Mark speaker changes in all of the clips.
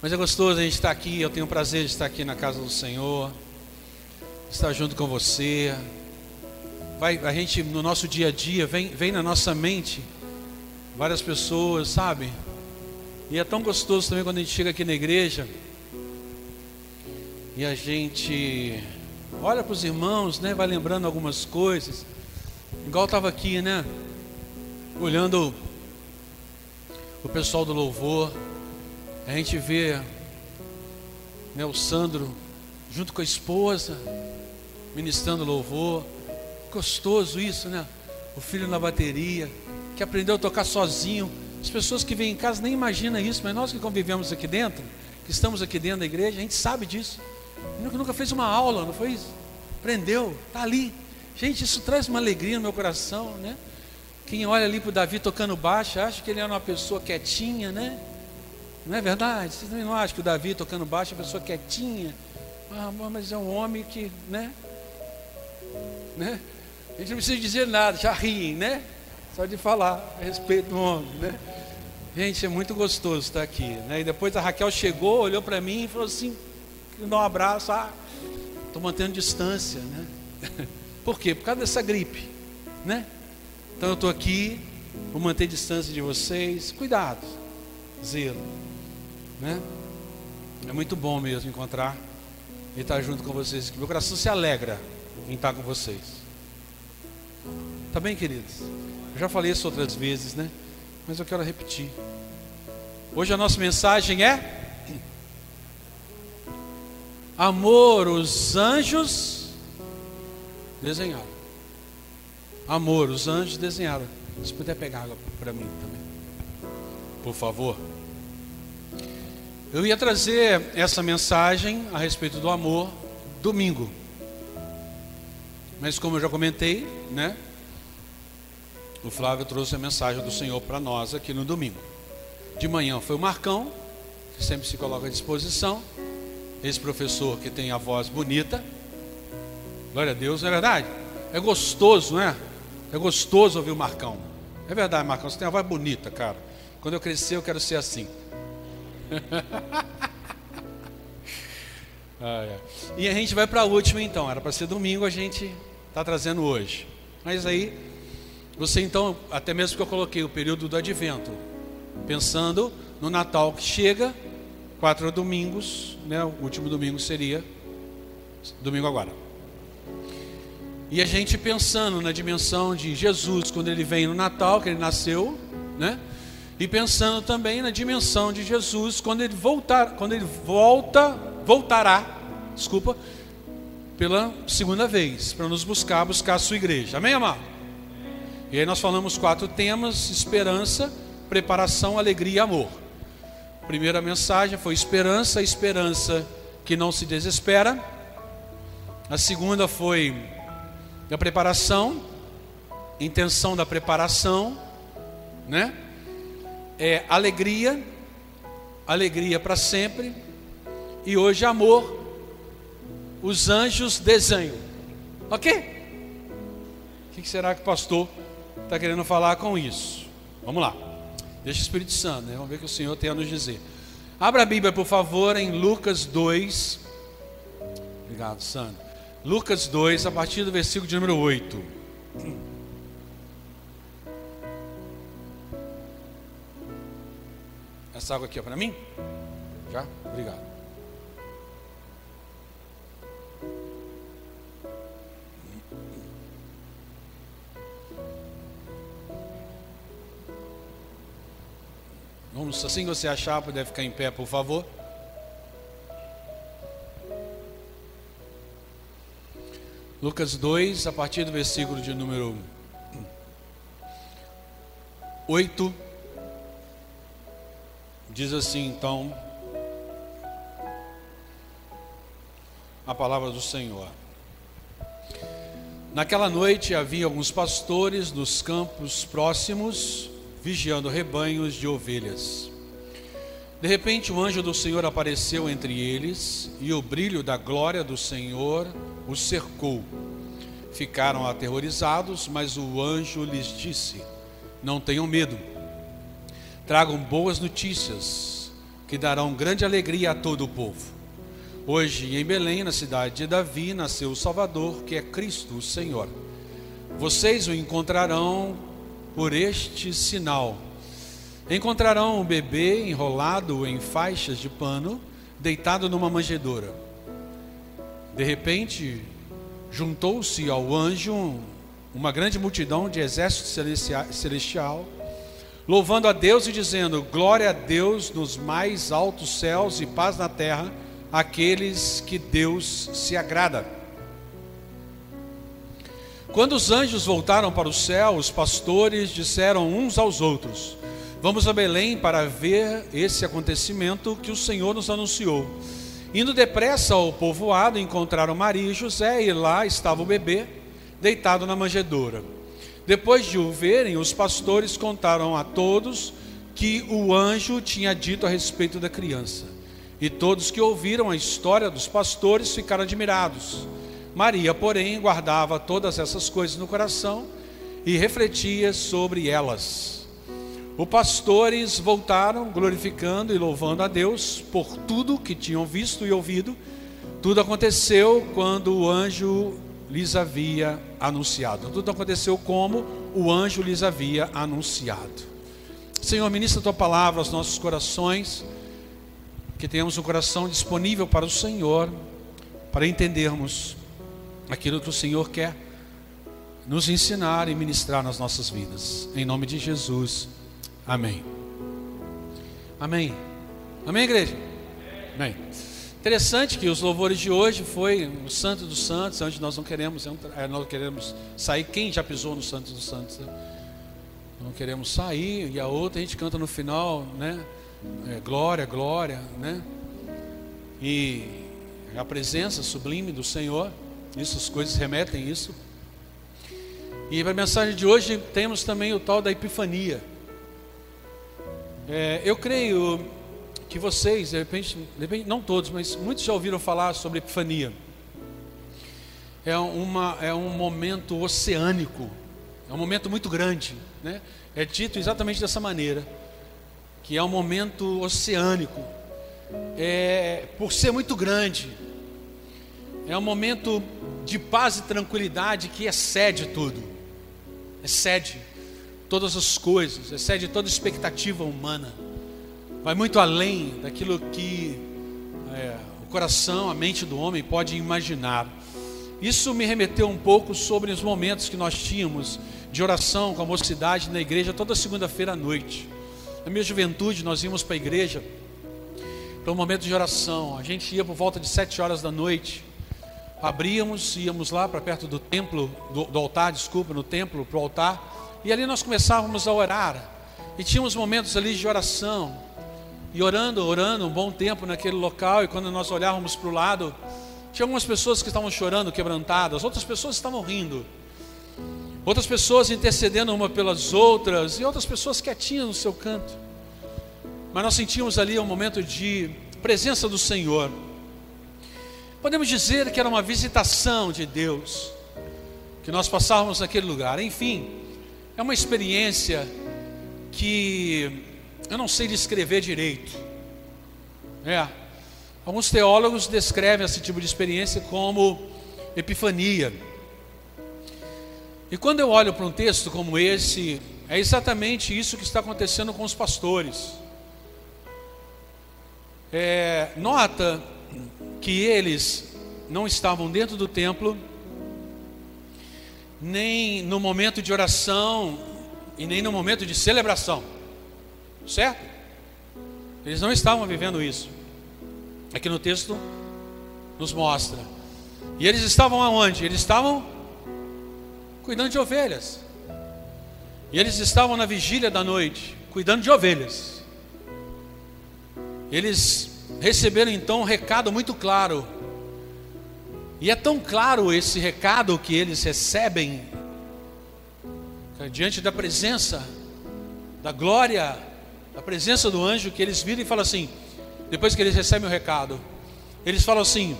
Speaker 1: Mas é gostoso a gente estar aqui. Eu tenho o prazer de estar aqui na casa do Senhor, estar junto com você. Vai, a gente no nosso dia a dia vem, vem na nossa mente várias pessoas, sabe? E é tão gostoso também quando a gente chega aqui na igreja e a gente olha para os irmãos, né? Vai lembrando algumas coisas. Igual estava aqui, né? Olhando o pessoal do louvor, a gente vê né, o Sandro junto com a esposa, ministrando louvor. Gostoso isso, né? O filho na bateria, que aprendeu a tocar sozinho. As pessoas que vêm em casa nem imaginam isso, mas nós que convivemos aqui dentro, que estamos aqui dentro da igreja, a gente sabe disso. Nunca, nunca fez uma aula, não foi isso? Aprendeu, está ali. Gente, isso traz uma alegria no meu coração, né? Quem olha ali para o Davi tocando baixo, acha que ele era uma pessoa quietinha, né? Não é verdade? Vocês não acham que o Davi tocando baixo é uma pessoa quietinha? Ah, mas é um homem que, né? né? A gente não precisa dizer nada, já riem, né? Só de falar a respeito do homem, né? Gente, é muito gostoso estar aqui, né? E depois a Raquel chegou, olhou para mim e falou assim, dá um abraço, ah, estou mantendo distância, né? Por quê? Por causa dessa gripe, né? Então eu estou aqui, vou manter distância de vocês, cuidado, zelo, né? É muito bom mesmo encontrar e estar junto com vocês. Meu coração se alegra em estar com vocês. Tá bem, queridos? Eu já falei isso outras vezes, né? Mas eu quero repetir. Hoje a nossa mensagem é Amor, os anjos desenharam. Amor, os anjos desenharam. Se puder pegar água para mim também, por favor. Eu ia trazer essa mensagem a respeito do amor domingo. Mas como eu já comentei, né? O Flávio trouxe a mensagem do Senhor para nós aqui no domingo. De manhã foi o Marcão, que sempre se coloca à disposição esse professor que tem a voz bonita. Glória a Deus, não é verdade? É gostoso, não é? É gostoso ouvir o Marcão. É verdade, Marcão, você tem uma voz bonita, cara. Quando eu crescer, eu quero ser assim. ah, é. E a gente vai para a última então. Era para ser domingo, a gente está trazendo hoje. Mas aí, você então, até mesmo que eu coloquei o período do advento, pensando no Natal que chega, quatro domingos, né? O último domingo seria domingo agora. E a gente pensando na dimensão de Jesus quando ele vem no Natal, que ele nasceu, né? E pensando também na dimensão de Jesus quando ele voltar, quando ele volta, voltará, desculpa, pela segunda vez, para nos buscar, buscar a sua igreja. Amém, amado? E aí nós falamos quatro temas: esperança, preparação, alegria e amor primeira mensagem foi esperança, esperança que não se desespera. A segunda foi a preparação, intenção da preparação, né? É alegria, alegria para sempre. E hoje amor, os anjos desenham. Ok? O que será que o pastor está querendo falar com isso? Vamos lá. Deixa o Espírito Santo, né? Vamos ver o que o Senhor tem a nos dizer. Abra a Bíblia, por favor, em Lucas 2. Obrigado, Sandro. Lucas 2, a partir do versículo de número 8. Essa água aqui é para mim? Já? Obrigado. Vamos, assim que você achar, puder ficar em pé, por favor. Lucas 2, a partir do versículo de número 8, diz assim então a palavra do Senhor. Naquela noite havia alguns pastores nos campos próximos vigiando rebanhos de ovelhas. De repente, o anjo do Senhor apareceu entre eles e o brilho da glória do Senhor os cercou. Ficaram aterrorizados, mas o anjo lhes disse: Não tenham medo, tragam boas notícias que darão grande alegria a todo o povo. Hoje, em Belém, na cidade de Davi, nasceu o Salvador, que é Cristo, o Senhor. Vocês o encontrarão por este sinal. Encontrarão um bebê enrolado em faixas de pano, deitado numa manjedoura. De repente, juntou-se ao anjo uma grande multidão de exército celestial, louvando a Deus e dizendo: Glória a Deus nos mais altos céus e paz na terra aqueles que Deus se agrada. Quando os anjos voltaram para o céu, os pastores disseram uns aos outros: Vamos a Belém para ver esse acontecimento que o Senhor nos anunciou. Indo depressa ao povoado, encontraram Maria e José, e lá estava o bebê, deitado na manjedoura. Depois de o verem, os pastores contaram a todos que o anjo tinha dito a respeito da criança. E todos que ouviram a história dos pastores ficaram admirados. Maria, porém, guardava todas essas coisas no coração e refletia sobre elas. Os pastores voltaram, glorificando e louvando a Deus por tudo que tinham visto e ouvido. Tudo aconteceu quando o anjo lhes havia anunciado. Tudo aconteceu como o anjo lhes havia anunciado. Senhor, ministra a tua palavra aos nossos corações que tenhamos um coração disponível para o Senhor, para entendermos aquilo que o Senhor quer nos ensinar e ministrar nas nossas vidas. Em nome de Jesus. Amém. Amém. Amém, igreja? Amém. Interessante que os louvores de hoje foi o Santo dos Santos, onde nós não queremos, é, nós queremos sair. Quem já pisou no Santo dos Santos? Né? Não queremos sair, e a outra a gente canta no final, né? é, glória, glória, né? E a presença sublime do Senhor, isso, as coisas remetem isso. E para a mensagem de hoje temos também o tal da Epifania. É, eu creio que vocês, de repente, de repente, não todos, mas muitos já ouviram falar sobre Epifania. É, uma, é um momento oceânico, é um momento muito grande, né? É dito exatamente dessa maneira que é um momento oceânico, é, por ser muito grande, é um momento de paz e tranquilidade que excede tudo, excede todas as coisas, excede toda expectativa humana, vai muito além daquilo que é, o coração, a mente do homem pode imaginar. Isso me remeteu um pouco sobre os momentos que nós tínhamos de oração com a mocidade na igreja toda segunda-feira à noite. Na minha juventude, nós íamos para a igreja para um momento de oração. A gente ia por volta de sete horas da noite. Abríamos, íamos lá para perto do templo, do, do altar, desculpa, no templo, para o altar. E ali nós começávamos a orar. E tínhamos momentos ali de oração. E orando, orando um bom tempo naquele local. E quando nós olhávamos para o lado, tinha algumas pessoas que estavam chorando, quebrantadas, outras pessoas estavam rindo outras pessoas intercedendo uma pelas outras e outras pessoas quietinhas no seu canto. Mas nós sentimos ali um momento de presença do Senhor. Podemos dizer que era uma visitação de Deus que nós passávamos naquele lugar. Enfim, é uma experiência que eu não sei descrever direito. É. Alguns teólogos descrevem esse tipo de experiência como epifania. E quando eu olho para um texto como esse, é exatamente isso que está acontecendo com os pastores. É, nota que eles não estavam dentro do templo, nem no momento de oração e nem no momento de celebração, certo? Eles não estavam vivendo isso. Aqui no texto nos mostra. E eles estavam aonde? Eles estavam cuidando de ovelhas. E eles estavam na vigília da noite, cuidando de ovelhas. Eles receberam então um recado muito claro. E é tão claro esse recado que eles recebem diante da presença, da glória, da presença do anjo, que eles viram e falam assim, depois que eles recebem o recado, eles falam assim: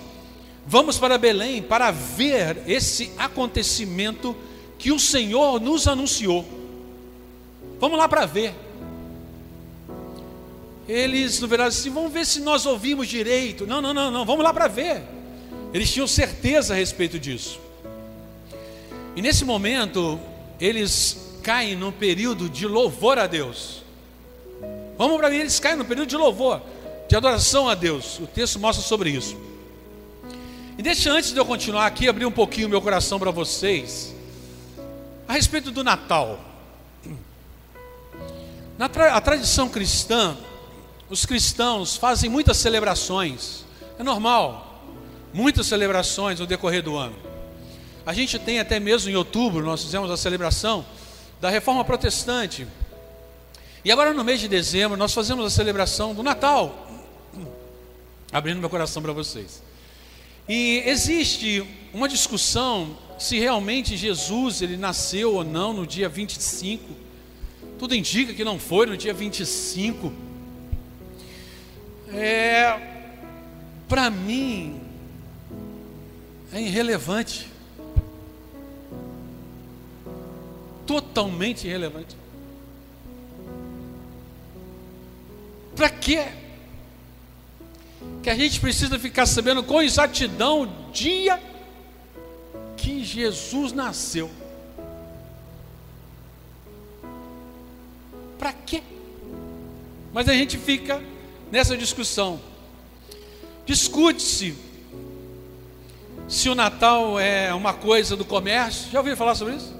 Speaker 1: Vamos para Belém para ver esse acontecimento que o Senhor nos anunciou. Vamos lá para ver. eles, no verdade, assim, vamos ver se nós ouvimos direito. Não, não, não, não, vamos lá para ver. Eles tinham certeza a respeito disso. E nesse momento, eles caem num período de louvor a Deus. Vamos para mim, eles caem no período de louvor, de adoração a Deus. O texto mostra sobre isso. E deixa antes de eu continuar aqui, abrir um pouquinho meu coração para vocês, a respeito do Natal. Na tra a tradição cristã, os cristãos fazem muitas celebrações, é normal, muitas celebrações no decorrer do ano. A gente tem até mesmo em outubro, nós fizemos a celebração da reforma protestante. E agora no mês de dezembro, nós fazemos a celebração do Natal. Abrindo meu coração para vocês. E existe uma discussão se realmente Jesus ele nasceu ou não no dia 25. Tudo indica que não foi no dia 25. É, para mim, é irrelevante. Totalmente irrelevante. Para quê? Que a gente precisa ficar sabendo com exatidão o dia que Jesus nasceu. Para quê? Mas a gente fica nessa discussão. Discute-se se o Natal é uma coisa do comércio. Já ouviu falar sobre isso?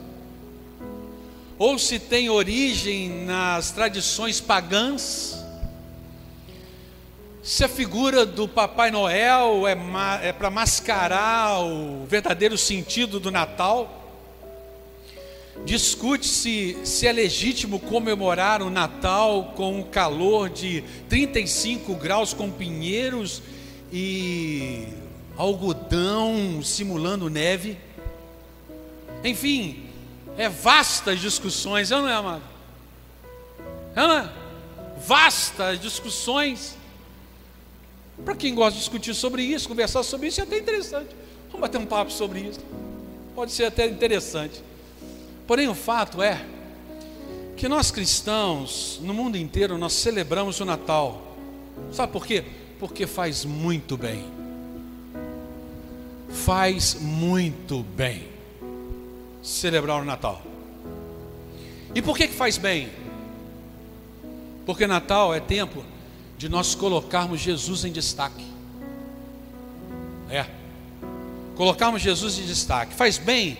Speaker 1: Ou se tem origem nas tradições pagãs. Se a figura do Papai Noel é, ma é para mascarar o verdadeiro sentido do Natal. Discute-se se é legítimo comemorar o Natal com um calor de 35 graus com pinheiros e algodão simulando neve. Enfim, é vastas discussões, não é, amado? É? Vastas discussões. Para quem gosta de discutir sobre isso, conversar sobre isso, é até interessante. Vamos bater um papo sobre isso. Pode ser até interessante. Porém, o fato é que nós cristãos, no mundo inteiro, nós celebramos o Natal. Sabe por quê? Porque faz muito bem. Faz muito bem celebrar o Natal. E por que, que faz bem? Porque Natal é tempo de nós colocarmos Jesus em destaque. É. Colocarmos Jesus em destaque. Faz bem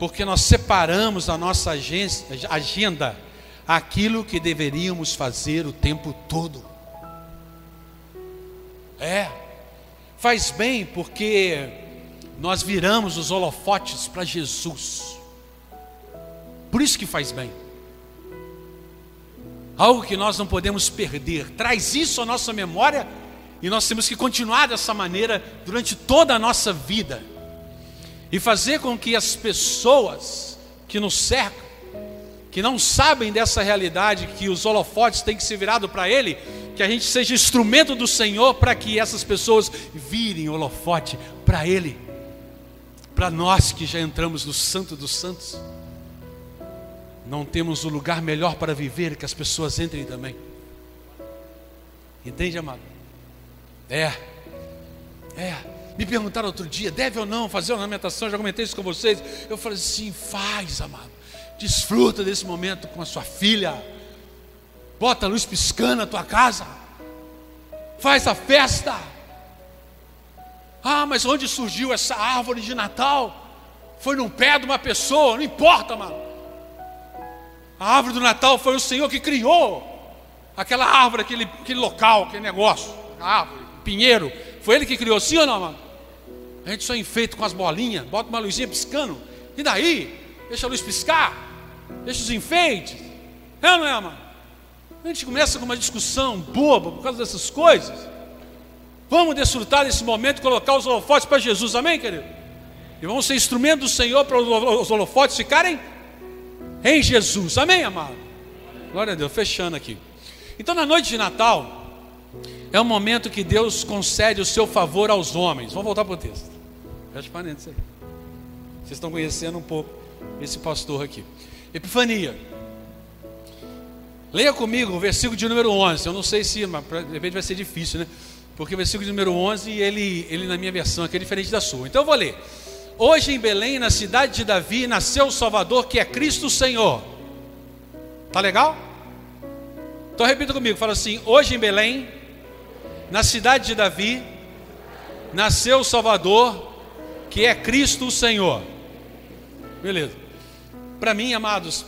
Speaker 1: porque nós separamos da nossa agenda aquilo que deveríamos fazer o tempo todo. É, faz bem porque nós viramos os holofotes para Jesus. Por isso que faz bem. Algo que nós não podemos perder. Traz isso à nossa memória e nós temos que continuar dessa maneira durante toda a nossa vida e fazer com que as pessoas que nos cercam, que não sabem dessa realidade, que os holofotes têm que ser virados para Ele, que a gente seja instrumento do Senhor para que essas pessoas virem holofote para Ele, para nós que já entramos no Santo dos Santos. Não temos o um lugar melhor para viver que as pessoas entrem também. Entende, amado? É, é. Me perguntaram outro dia, deve ou não fazer uma ornamentação? Já comentei isso com vocês. Eu falei assim: faz, amado. Desfruta desse momento com a sua filha. Bota a luz piscando na tua casa. Faz a festa. Ah, mas onde surgiu essa árvore de Natal? Foi no pé de uma pessoa, não importa, mano. A árvore do Natal foi o Senhor que criou aquela árvore, aquele, aquele local, aquele negócio, árvore, pinheiro. Foi Ele que criou, sim ou não, mano? A gente só enfeita com as bolinhas, bota uma luzinha piscando. E daí? Deixa a luz piscar. Deixa os enfeites. É ou não é, mano? A gente começa com uma discussão boba por causa dessas coisas. Vamos desfrutar desse momento e colocar os holofotes para Jesus, amém, querido? E vamos ser instrumento do Senhor para os holofotes ficarem em Jesus, amém, amado? Glória a Deus, fechando aqui. Então, na noite de Natal, é o momento que Deus concede o seu favor aos homens. Vamos voltar para o texto. Fecha parênteses aí. Vocês estão conhecendo um pouco esse pastor aqui. Epifania. Leia comigo o versículo de número 11. Eu não sei se, mas de repente vai ser difícil, né? Porque o versículo de número 11, ele, ele na minha versão aqui é diferente da sua. Então eu vou ler. Hoje em Belém, na cidade de Davi, nasceu o Salvador, que é Cristo Senhor. Tá legal? Então repita comigo, fala assim: Hoje em Belém, na cidade de Davi, nasceu o Salvador, que é Cristo o Senhor. Beleza. Para mim, amados,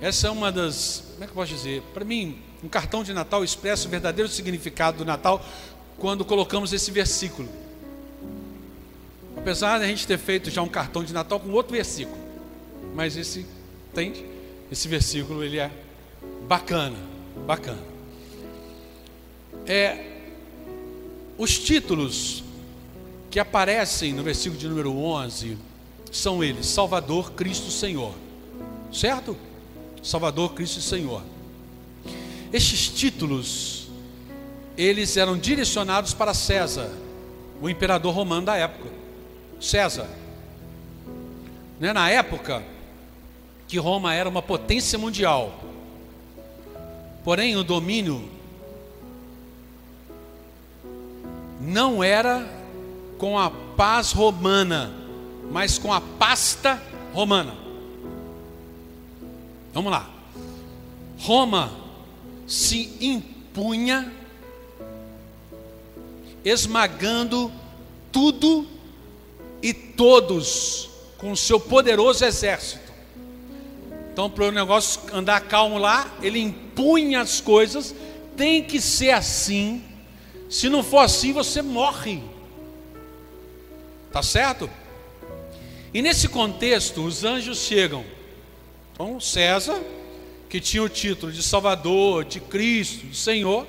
Speaker 1: essa é uma das, como é que eu posso dizer? Para mim, um cartão de Natal expressa o verdadeiro significado do Natal quando colocamos esse versículo. Apesar de a gente ter feito já um cartão de Natal com outro versículo, mas esse, entende? Esse versículo ele é bacana, bacana. É, os títulos que aparecem no versículo de número 11 são eles: Salvador, Cristo, Senhor. Certo? Salvador, Cristo e Senhor. Estes títulos, eles eram direcionados para César, o imperador romano da época. César. Né? Na época que Roma era uma potência mundial, porém o domínio não era com a paz romana, mas com a pasta romana. Vamos lá. Roma se impunha, esmagando tudo e todos com o seu poderoso exército. Então, para o negócio andar calmo lá, ele impunha as coisas, tem que ser assim. Se não for assim, você morre. Tá certo? E nesse contexto, os anjos chegam. Então, César, que tinha o título de Salvador, de Cristo, de Senhor,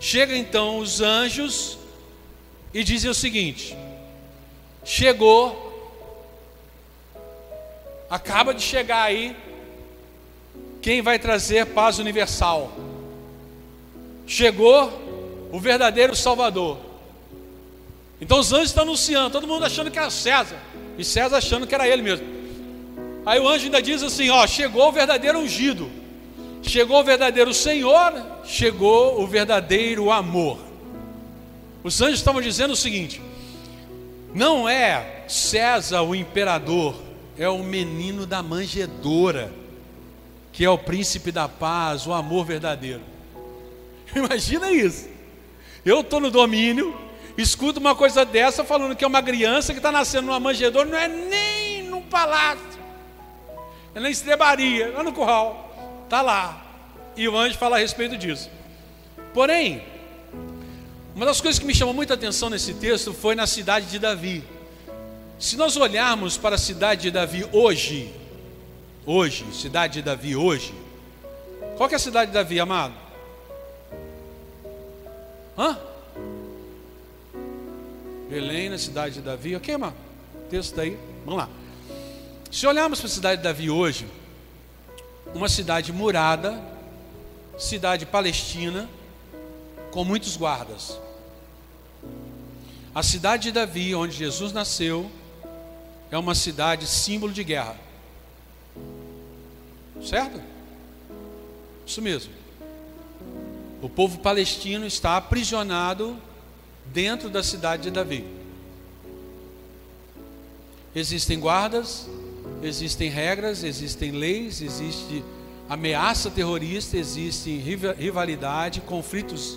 Speaker 1: chega então os anjos e dizem o seguinte: chegou, acaba de chegar aí, quem vai trazer paz universal? Chegou o verdadeiro Salvador. Então os anjos estão anunciando, todo mundo achando que era César, e César achando que era ele mesmo. Aí o anjo ainda diz assim: Ó, chegou o verdadeiro ungido, chegou o verdadeiro Senhor, chegou o verdadeiro amor. Os anjos estavam dizendo o seguinte: não é César o imperador, é o menino da manjedora, que é o príncipe da paz, o amor verdadeiro. Imagina isso. Eu estou no domínio, escuto uma coisa dessa falando que é uma criança que está nascendo numa manjedoura, não é nem num palácio, é na estrebaria, lá no curral, está lá. E o anjo fala a respeito disso. Porém, uma das coisas que me chamou muita atenção nesse texto foi na cidade de Davi. Se nós olharmos para a cidade de Davi hoje, hoje, cidade de Davi hoje, qual é a cidade de Davi, amado? Hã? Belém, na cidade de Davi. Ok, mano? Texto aí. Vamos lá. Se olharmos para a cidade de Davi hoje, uma cidade murada, cidade palestina, com muitos guardas. A cidade de Davi, onde Jesus nasceu, é uma cidade símbolo de guerra. Certo? Isso mesmo. O povo palestino está aprisionado dentro da cidade de Davi. Existem guardas, existem regras, existem leis, existe ameaça terrorista, existe rivalidade, conflitos,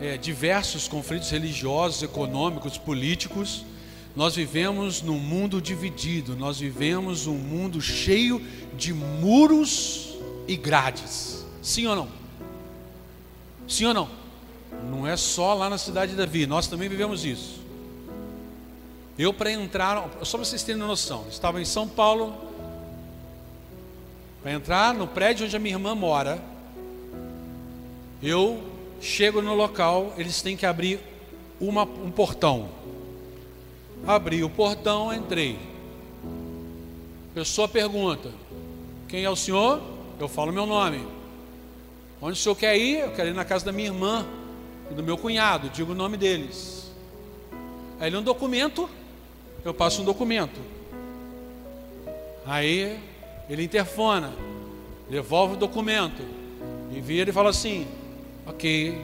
Speaker 1: é, diversos conflitos religiosos, econômicos, políticos. Nós vivemos num mundo dividido, nós vivemos um mundo cheio de muros e grades. Sim ou não? Sim ou não? Não é só lá na cidade de Davi, nós também vivemos isso. Eu, para entrar, só para vocês terem noção, estava em São Paulo, para entrar no prédio onde a minha irmã mora, eu chego no local, eles têm que abrir uma, um portão. Abri o portão, entrei. Pessoa pergunta: Quem é o senhor? Eu falo meu nome. Onde o senhor quer ir? Eu quero ir na casa da minha irmã e do meu cunhado, digo o nome deles. Aí ele um documento, eu passo um documento. Aí ele interfona. devolve o documento e vira e fala assim: Ok,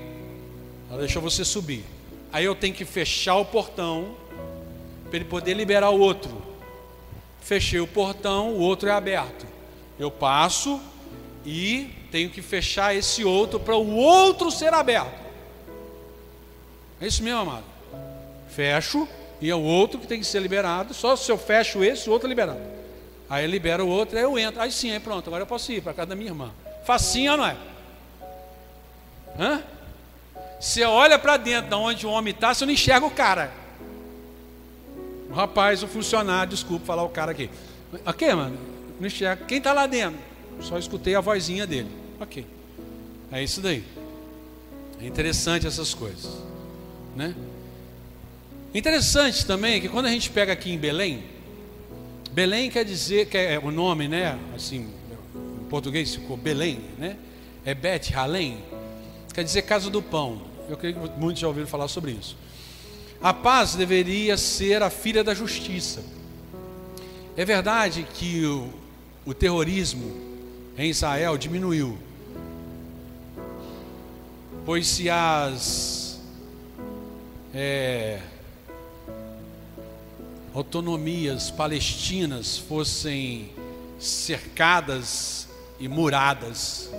Speaker 1: ela deixou você subir. Aí eu tenho que fechar o portão para ele poder liberar o outro. Fechei o portão, o outro é aberto. Eu passo e tenho que fechar esse outro para o outro ser aberto. É isso mesmo, amado. Fecho e é o outro que tem que ser liberado. Só se eu fecho esse, o outro é liberado. Aí libera o outro, aí eu entro. Aí sim, aí pronto, agora eu posso ir para casa da minha irmã. Facinho ou não é? Hã? Você olha para dentro de onde o homem está, você não enxerga o cara. O rapaz, o funcionário, desculpa falar o cara aqui. Ok, mano? Não enxerga. Quem está lá dentro? Só escutei a vozinha dele. Ok. É isso daí. É interessante essas coisas. Né? Interessante também que quando a gente pega aqui em Belém, Belém quer dizer, que é o nome, né? Assim, em português ficou Belém, né? É Bet Halém, quer dizer casa do pão. Eu creio que muitos já ouviram falar sobre isso. A paz deveria ser a filha da justiça. É verdade que o, o terrorismo em Israel diminuiu, pois se as é, autonomias palestinas fossem cercadas e muradas,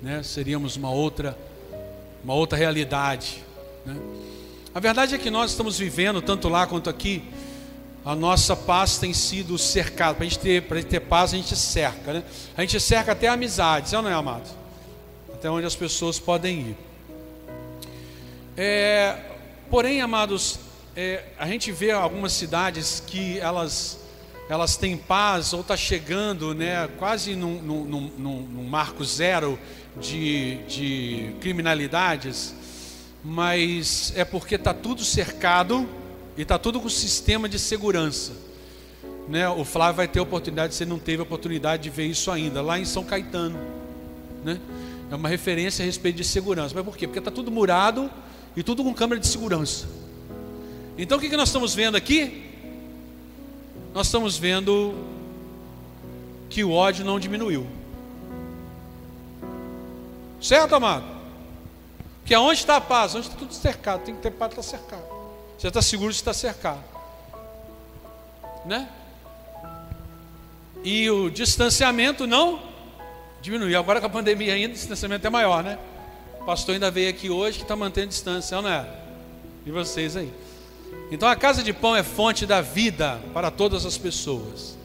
Speaker 1: né, seríamos uma outra uma outra realidade. Né? A verdade é que nós estamos vivendo, tanto lá quanto aqui, a nossa paz tem sido cercada. Para a gente ter, para ter paz, a gente cerca. Né? A gente cerca até amizades, é não é, amado? Até onde as pessoas podem ir. É, porém, amados, é, a gente vê algumas cidades que elas elas têm paz ou está chegando, né, quase num, num, num, num marco zero de, de criminalidades, mas é porque está tudo cercado e está tudo com sistema de segurança. Né? O Flávio vai ter oportunidade, você não teve oportunidade de ver isso ainda, lá em São Caetano. Né? É uma referência a respeito de segurança. Mas por quê? Porque está tudo murado e tudo com câmera de segurança. Então o que, que nós estamos vendo aqui? Nós estamos vendo que o ódio não diminuiu. Certo, amado? Que aonde está a paz? Onde está tudo cercado? Tem que ter paz estar cercado. Você está seguro de estar cercado. Né? E o distanciamento não diminuiu. Agora com a pandemia ainda, o distanciamento é maior, né? O pastor ainda veio aqui hoje que está mantendo distância, não é? E vocês aí. Então a casa de pão é fonte da vida para todas as pessoas.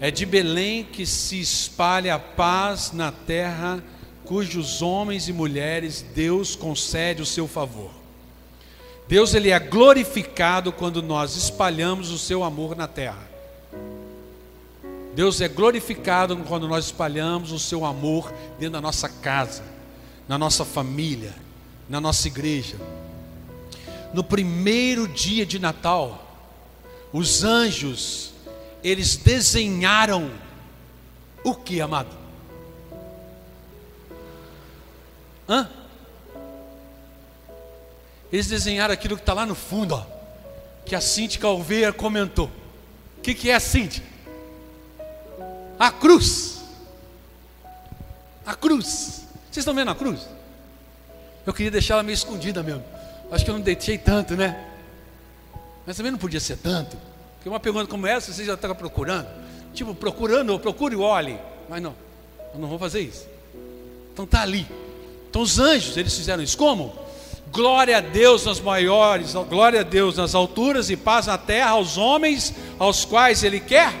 Speaker 1: É de Belém que se espalha a paz na terra cujos homens e mulheres Deus concede o seu favor. Deus ele é glorificado quando nós espalhamos o seu amor na terra. Deus é glorificado quando nós espalhamos o seu amor dentro da nossa casa, na nossa família, na nossa igreja. No primeiro dia de Natal, os anjos, eles desenharam o que, amado? Hã? Eles desenharam aquilo que está lá no fundo, ó, que a Cintia Calveira comentou. O que, que é a Cintia? A cruz. A cruz. Vocês estão vendo a cruz? Eu queria deixar ela meio escondida mesmo. Acho que eu não deixei tanto, né? Mas também não podia ser tanto. Porque uma pergunta como essa, você já estava procurando. Tipo, procurando, procure e olhe. Mas não, eu não vou fazer isso. Então está ali. Então os anjos, eles fizeram isso como? Glória a Deus nas maiores, glória a Deus nas alturas e paz na terra aos homens aos quais ele quer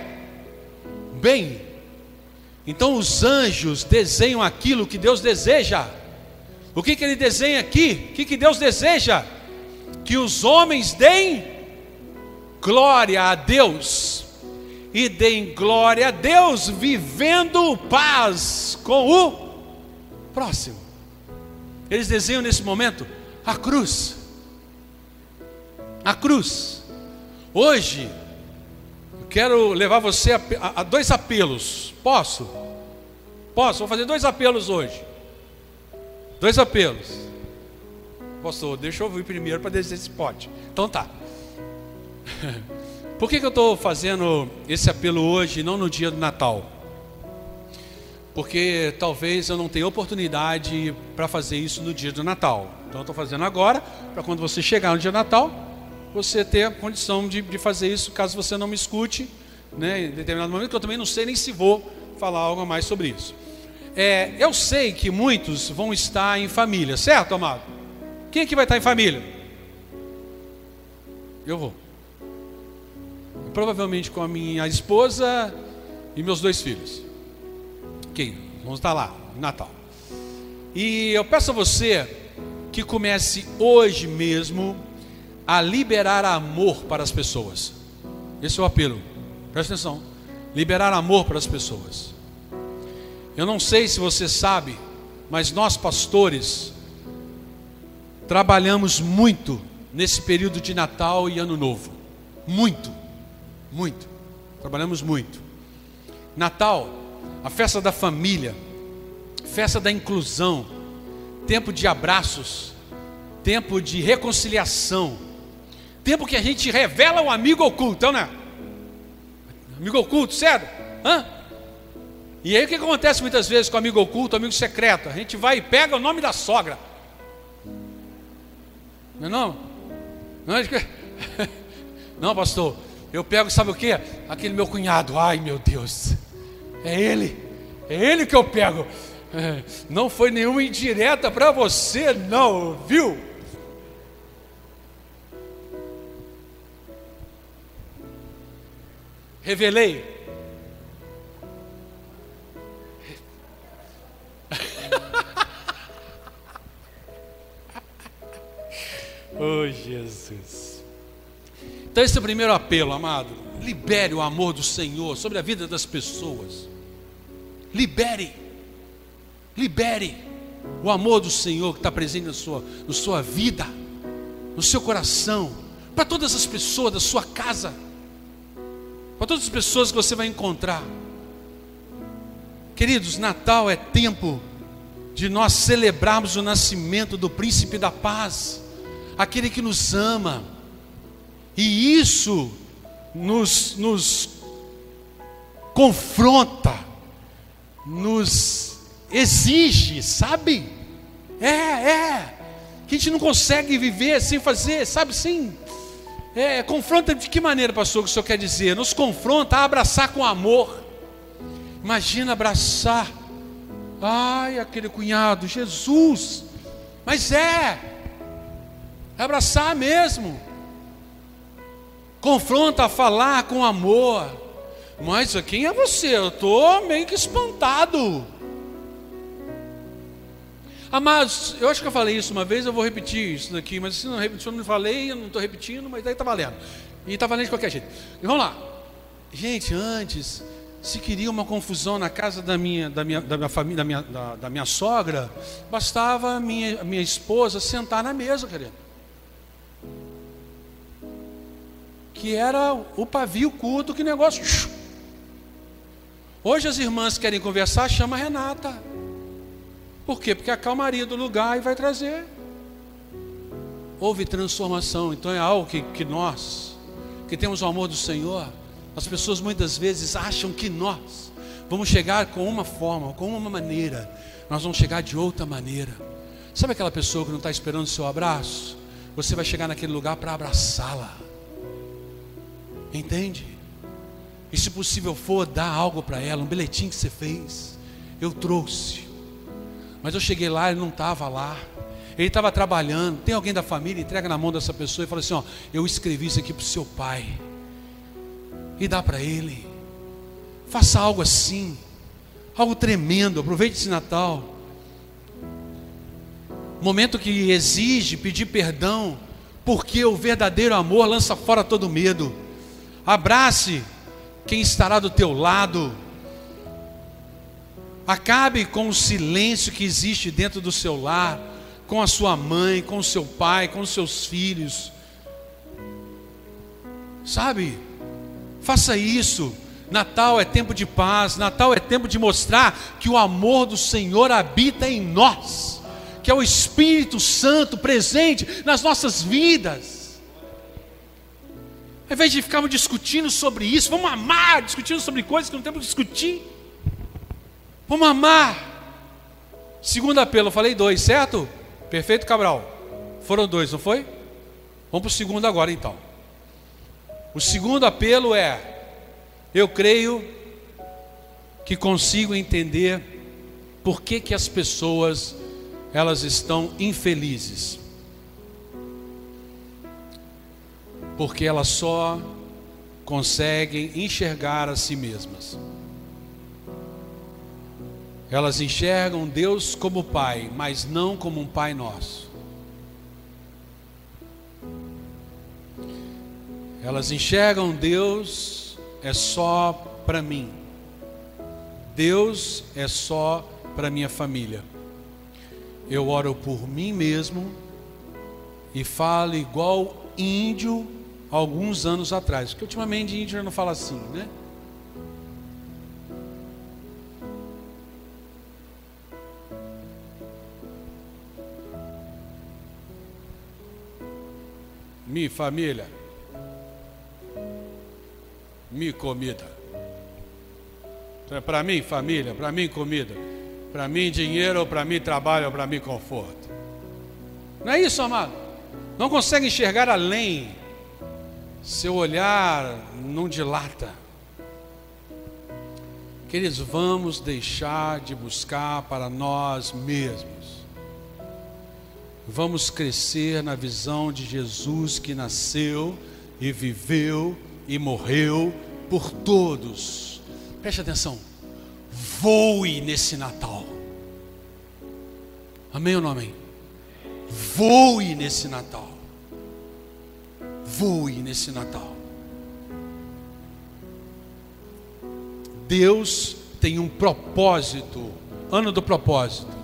Speaker 1: bem. Então os anjos desenham aquilo que Deus deseja. O que, que ele desenha aqui? O que, que Deus deseja? Que os homens deem glória a Deus e deem glória a Deus, vivendo paz com o próximo. Eles desenham nesse momento a cruz. A cruz. Hoje, eu quero levar você a, a, a dois apelos. Posso? Posso? Vou fazer dois apelos hoje. Dois apelos. Pastor, deixa eu ouvir primeiro para dizer se pode. Então tá. Por que, que eu estou fazendo esse apelo hoje e não no dia do Natal? porque talvez eu não tenha oportunidade para fazer isso no dia do Natal. Então eu estou fazendo agora, para quando você chegar no dia do Natal, você ter a condição de, de fazer isso, caso você não me escute, né, em determinado momento, que eu também não sei nem se vou falar algo mais sobre isso. É, eu sei que muitos vão estar em família, certo, amado? Quem é que vai estar em família? Eu vou. Provavelmente com a minha esposa e meus dois filhos. Ok, vamos estar lá, Natal. E eu peço a você que comece hoje mesmo a liberar amor para as pessoas. Esse é o apelo. Presta atenção. Liberar amor para as pessoas. Eu não sei se você sabe, mas nós pastores trabalhamos muito nesse período de Natal e Ano Novo. Muito, muito. Trabalhamos muito. Natal, a festa da família, festa da inclusão, tempo de abraços, tempo de reconciliação, tempo que a gente revela o amigo oculto, então, né? Amigo oculto, certo? Hã? E aí o que acontece muitas vezes com amigo oculto, amigo secreto? A gente vai e pega o nome da sogra. Não é não? Não, não, pastor, eu pego, sabe o que? Aquele meu cunhado, ai meu Deus, é ele, é ele que eu pego. É, não foi nenhuma indireta para você, não, viu? Revelei. Oh, Jesus. Então, esse é o primeiro apelo, amado. Libere o amor do Senhor sobre a vida das pessoas. Libere. Libere o amor do Senhor que está presente na sua, na sua vida, no seu coração, para todas as pessoas da sua casa, para todas as pessoas que você vai encontrar. Queridos, Natal é tempo de nós celebrarmos o nascimento do príncipe da paz aquele que nos ama. E isso nos, nos confronta, nos exige, sabe? É, é. Que a gente não consegue viver sem fazer, sabe sim? É, confronta de que maneira, pastor, que o senhor quer dizer? Nos confronta a abraçar com amor. Imagina abraçar. Ai, aquele cunhado, Jesus. Mas é, é abraçar mesmo. Confronta falar com amor. Mas quem é você? Eu estou meio que espantado. Amados, eu acho que eu falei isso uma vez, eu vou repetir isso daqui, mas se, não, se eu não falei, eu não estou repetindo, mas daí está valendo. E está valendo de qualquer jeito. E vamos lá. Gente, antes, se queria uma confusão na casa da minha, da minha, da minha família, da minha, da, da minha sogra, bastava minha, minha esposa sentar na mesa, querido. Que era o pavio culto, que negócio. Hoje as irmãs querem conversar, chama a Renata. Por quê? Porque a calmaria do lugar e vai trazer. Houve transformação, então é algo que, que nós, que temos o amor do Senhor, as pessoas muitas vezes acham que nós vamos chegar com uma forma, com uma maneira, nós vamos chegar de outra maneira. Sabe aquela pessoa que não está esperando o seu abraço? Você vai chegar naquele lugar para abraçá-la. Entende? E se possível for, dar algo para ela, um bilhetinho que você fez. Eu trouxe. Mas eu cheguei lá, ele não estava lá. Ele estava trabalhando. Tem alguém da família, entrega na mão dessa pessoa e fala assim: Ó, eu escrevi isso aqui para o seu pai. E dá para ele. Faça algo assim. Algo tremendo. Aproveite esse Natal. Momento que exige pedir perdão. Porque o verdadeiro amor lança fora todo medo. Abrace quem estará do teu lado. Acabe com o silêncio que existe dentro do seu lar, com a sua mãe, com o seu pai, com os seus filhos. Sabe? Faça isso. Natal é tempo de paz, Natal é tempo de mostrar que o amor do Senhor habita em nós, que é o Espírito Santo presente nas nossas vidas. Ao invés de ficarmos discutindo sobre isso, vamos amar, discutindo sobre coisas que não temos que discutir. Vamos amar. Segundo apelo, eu falei dois, certo? Perfeito, Cabral? Foram dois, não foi? Vamos para o segundo agora então. O segundo apelo é: eu creio que consigo entender por que, que as pessoas elas estão infelizes. Porque elas só conseguem enxergar a si mesmas. Elas enxergam Deus como Pai, mas não como um Pai nosso. Elas enxergam Deus é só para mim. Deus é só para minha família. Eu oro por mim mesmo e falo igual índio alguns anos atrás, porque ultimamente índio não fala assim, né? Mi família. Mi comida. Então, é para mim, família, para mim, comida. Para mim, dinheiro, ou para mim, trabalho, ou para mim, conforto. Não é isso, amado? Não consegue enxergar além. Seu olhar não dilata. Queridos, vamos deixar de buscar para nós mesmos vamos crescer na visão de Jesus que nasceu e viveu e morreu por todos. Preste atenção, voe nesse Natal. Amém ou não amém? Voe nesse Natal. Voe nesse Natal. Deus tem um propósito, ano do propósito.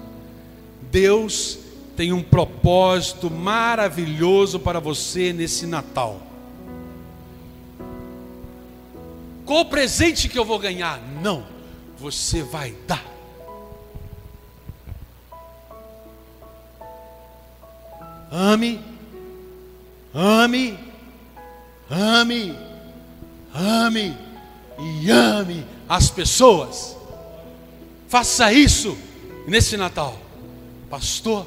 Speaker 1: Deus tem um propósito maravilhoso para você nesse Natal. Qual o presente que eu vou ganhar? Não, você vai dar. Ame, ame, ame, ame e ame as pessoas. Faça isso nesse Natal, pastor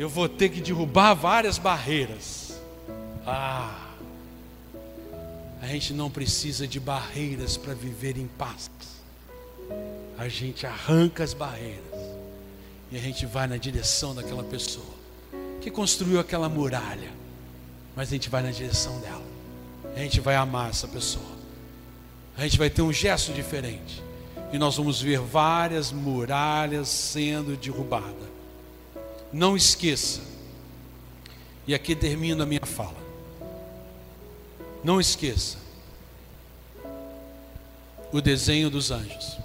Speaker 1: eu vou ter que derrubar várias barreiras. Ah, a gente não precisa de barreiras para viver em paz. A gente arranca as barreiras e a gente vai na direção daquela pessoa que construiu aquela muralha, mas a gente vai na direção dela. A gente vai amar essa pessoa. A gente vai ter um gesto diferente. E nós vamos ver várias muralhas sendo derrubadas. Não esqueça, e aqui termino a minha fala. Não esqueça o desenho dos anjos.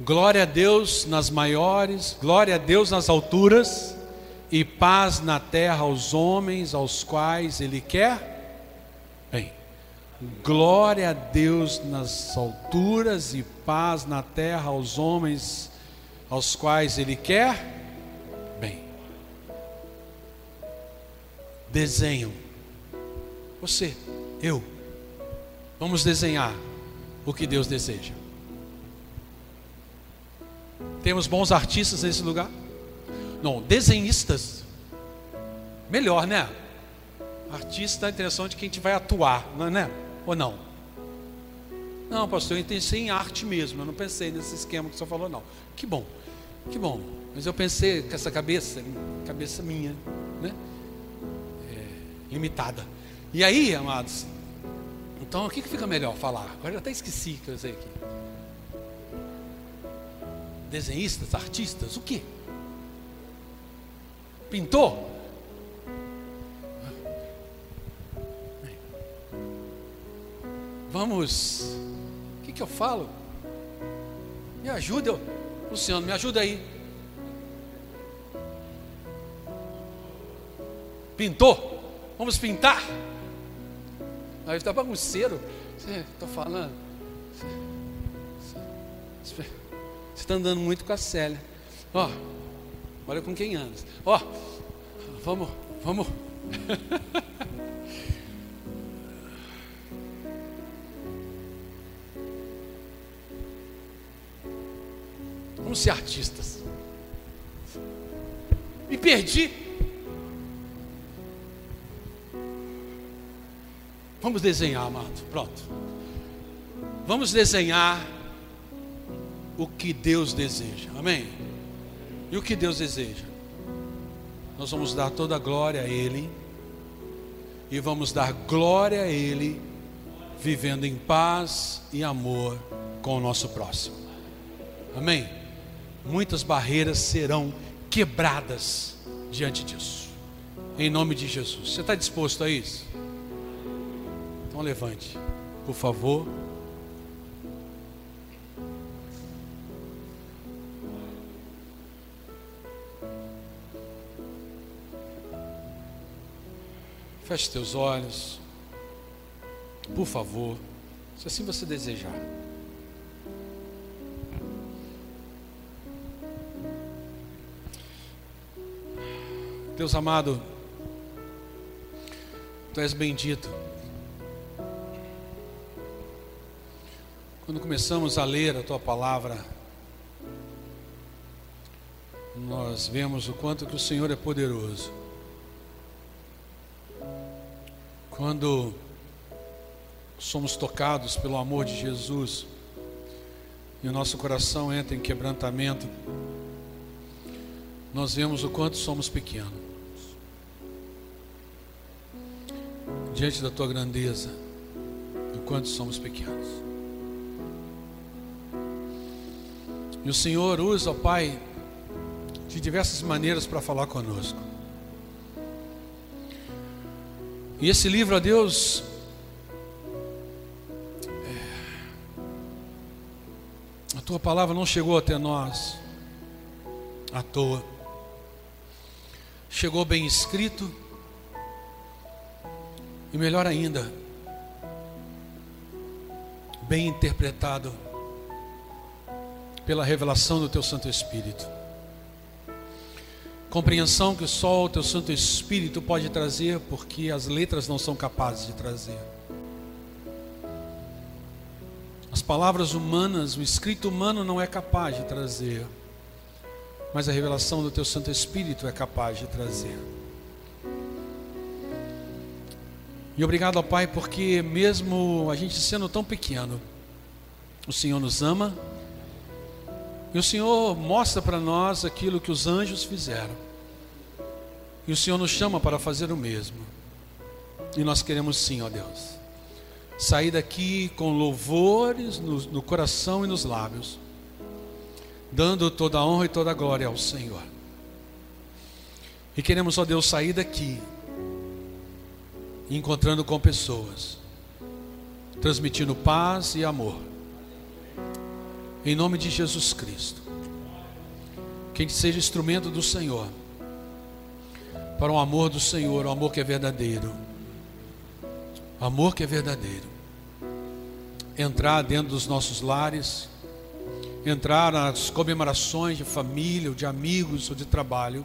Speaker 1: Glória a Deus nas maiores, glória a Deus nas alturas, e paz na terra aos homens aos quais Ele quer bem. Glória a Deus nas alturas e paz na terra aos homens aos quais Ele quer bem. Desenham. Você, eu. Vamos desenhar o que Deus deseja. Temos bons artistas nesse lugar? Não, desenhistas. Melhor, né? Artista é a intenção de quem gente vai atuar, não é? Né? Ou não? Não, pastor, eu pensei em arte mesmo. Eu não pensei nesse esquema que você falou, não. Que bom. Que bom. Mas eu pensei com essa cabeça, cabeça minha, né? É, limitada. E aí, amados, então o que, que fica melhor falar? Agora eu até esqueci que eu sei aqui. Desenhistas, artistas, o que? Pintor? Vamos. O que, que eu falo? Me ajuda. Luciano, me ajuda aí. Pintou? Vamos pintar? Aí está bagunceiro. Estou falando. Você está andando muito com a Célia. Ó, Olha com quem andas. Ó, oh, vamos, vamos. vamos ser artistas. Me perdi. Vamos desenhar, amado. Pronto. Vamos desenhar o que Deus deseja. Amém? E o que Deus deseja? Nós vamos dar toda a glória a Ele. E vamos dar glória a Ele, vivendo em paz e amor com o nosso próximo. Amém? Muitas barreiras serão quebradas diante disso. Em nome de Jesus. Você está disposto a isso? Então levante, por favor. Feche teus olhos, por favor, se assim você desejar. Deus amado, Tu és bendito. Quando começamos a ler a Tua palavra, nós vemos o quanto que o Senhor é poderoso. Quando somos tocados pelo amor de Jesus e o nosso coração entra em quebrantamento, nós vemos o quanto somos pequenos diante da tua grandeza, o quanto somos pequenos. E o Senhor usa, Pai, de diversas maneiras para falar conosco. E esse livro, a Deus, é, a tua palavra não chegou até nós à toa. Chegou bem escrito, e melhor ainda, bem interpretado pela revelação do Teu Santo Espírito. Compreensão que só o teu Santo Espírito pode trazer, porque as letras não são capazes de trazer. As palavras humanas, o escrito humano não é capaz de trazer, mas a revelação do teu Santo Espírito é capaz de trazer. E obrigado ao Pai, porque mesmo a gente sendo tão pequeno, o Senhor nos ama, e o Senhor mostra para nós aquilo que os anjos fizeram. E o Senhor nos chama para fazer o mesmo. E nós queremos sim, ó Deus, sair daqui com louvores no, no coração e nos lábios, dando toda a honra e toda a glória ao Senhor. E queremos, ó Deus, sair daqui encontrando com pessoas, transmitindo paz e amor em nome de Jesus Cristo. Quem seja instrumento do Senhor, para o amor do Senhor, o amor que é verdadeiro, amor que é verdadeiro, entrar dentro dos nossos lares, entrar nas comemorações de família, ou de amigos, ou de trabalho,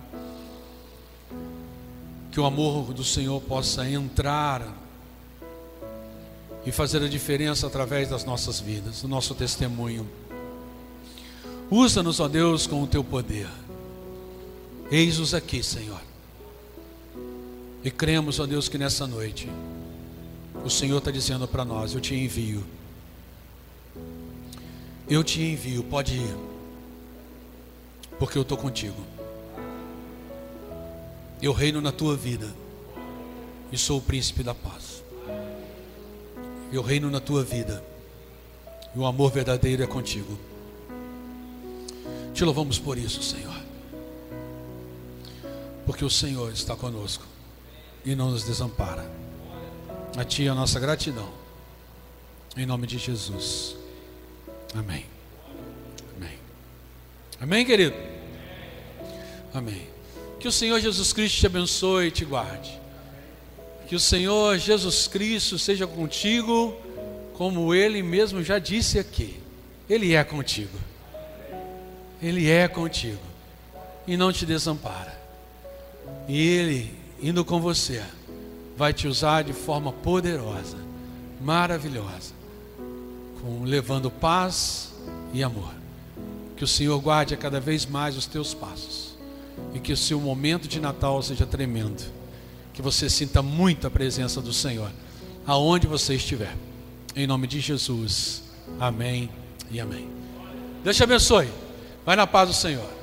Speaker 1: que o amor do Senhor possa entrar e fazer a diferença através das nossas vidas, do nosso testemunho. Usa-nos, ó Deus, com o teu poder. Eis-nos aqui, Senhor. E cremos, ó Deus, que nessa noite o Senhor está dizendo para nós: Eu te envio. Eu te envio, pode ir, porque eu estou contigo. Eu reino na tua vida e sou o príncipe da paz. Eu reino na tua vida e o amor verdadeiro é contigo. Te louvamos por isso, Senhor. Porque o Senhor está conosco e não nos desampara. A Ti a nossa gratidão. Em nome de Jesus. Amém. Amém. Amém, querido? Amém. Que o Senhor Jesus Cristo te abençoe e te guarde. Que o Senhor Jesus Cristo seja contigo, como Ele mesmo já disse aqui. Ele é contigo. Ele é contigo e não te desampara. E Ele, indo com você, vai te usar de forma poderosa, maravilhosa, com, levando paz e amor. Que o Senhor guarde cada vez mais os teus passos. E que o seu momento de Natal seja tremendo. Que você sinta muito a presença do Senhor, aonde você estiver. Em nome de Jesus. Amém e amém. Deus te abençoe. Vai na paz do Senhor.